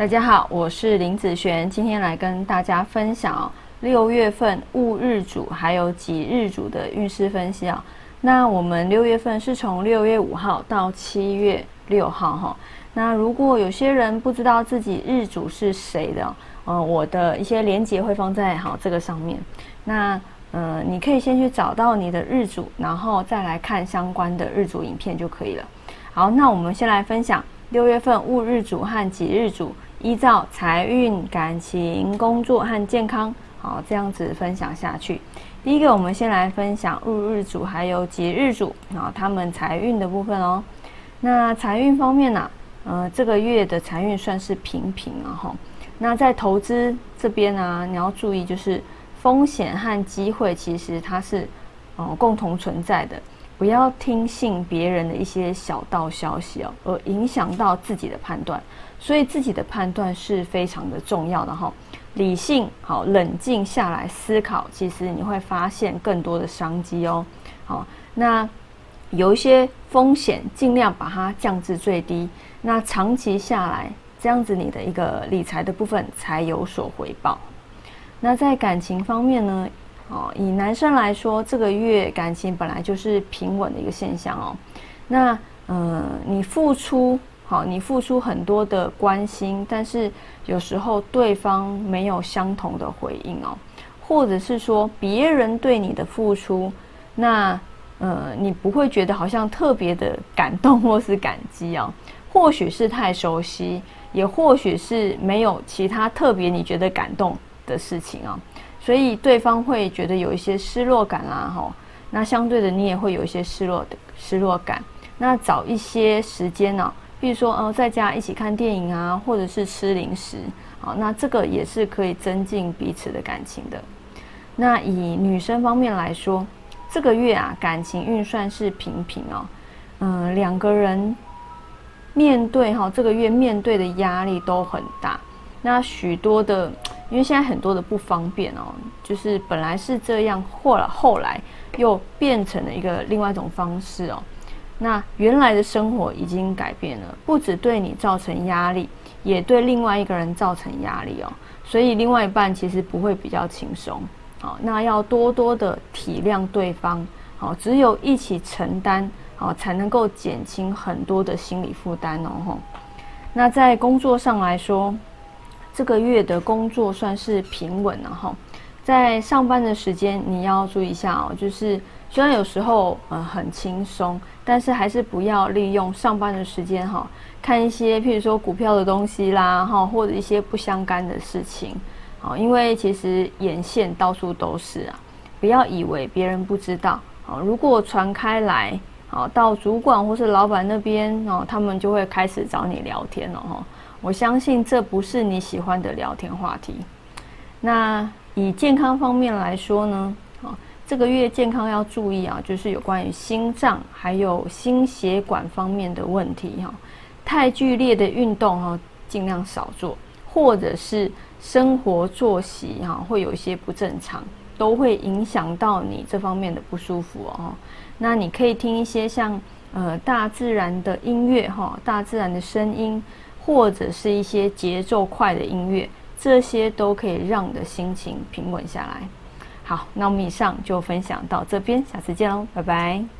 大家好，我是林子璇，今天来跟大家分享六月份戊日主还有己日主的运势分析啊。那我们六月份是从六月五号到七月六号哈。那如果有些人不知道自己日主是谁的，嗯，我的一些连接会放在好这个上面。那嗯，你可以先去找到你的日主，然后再来看相关的日主影片就可以了。好，那我们先来分享六月份戊日主和己日主。依照财运、感情、工作和健康，好这样子分享下去。第一个，我们先来分享入日主还有节日主啊，他们财运的部分哦。那财运方面呢，呃，这个月的财运算是平平了哈。那在投资这边呢，你要注意就是风险和机会，其实它是哦共同存在的。不要听信别人的一些小道消息哦，而影响到自己的判断。所以自己的判断是非常的重要的哈。理性好，冷静下来思考，其实你会发现更多的商机哦。好，那有一些风险，尽量把它降至最低。那长期下来，这样子你的一个理财的部分才有所回报。那在感情方面呢？哦，以男生来说，这个月感情本来就是平稳的一个现象哦。那嗯，你付出好，你付出很多的关心，但是有时候对方没有相同的回应哦，或者是说别人对你的付出，那呃，你不会觉得好像特别的感动或是感激哦。或许是太熟悉，也或许是没有其他特别你觉得感动的事情啊。所以对方会觉得有一些失落感啦，哈，那相对的你也会有一些失落的失落感。那找一些时间呢，比如说呃在家一起看电影啊，或者是吃零食，好，那这个也是可以增进彼此的感情的。那以女生方面来说，这个月啊感情运算是平平哦，嗯，两个人面对哈这个月面对的压力都很大，那许多的。因为现在很多的不方便哦，就是本来是这样，或了后来又变成了一个另外一种方式哦。那原来的生活已经改变了，不止对你造成压力，也对另外一个人造成压力哦。所以另外一半其实不会比较轻松，好，那要多多的体谅对方，好，只有一起承担，好，才能够减轻很多的心理负担哦。那在工作上来说。这个月的工作算是平稳了哈，在上班的时间你要注意一下哦，就是虽然有时候呃很轻松，但是还是不要利用上班的时间哈，看一些譬如说股票的东西啦哈，或者一些不相干的事情，好，因为其实眼线到处都是啊，不要以为别人不知道，好，如果传开来，好到主管或是老板那边哦，他们就会开始找你聊天了哈。我相信这不是你喜欢的聊天话题。那以健康方面来说呢？啊，这个月健康要注意啊，就是有关于心脏还有心血管方面的问题哈。太剧烈的运动哈，尽量少做，或者是生活作息哈，会有一些不正常，都会影响到你这方面的不舒服哦。那你可以听一些像呃大自然的音乐哈，大自然的声音。或者是一些节奏快的音乐，这些都可以让你的心情平稳下来。好，那我们以上就分享到这边，下次见喽，拜拜。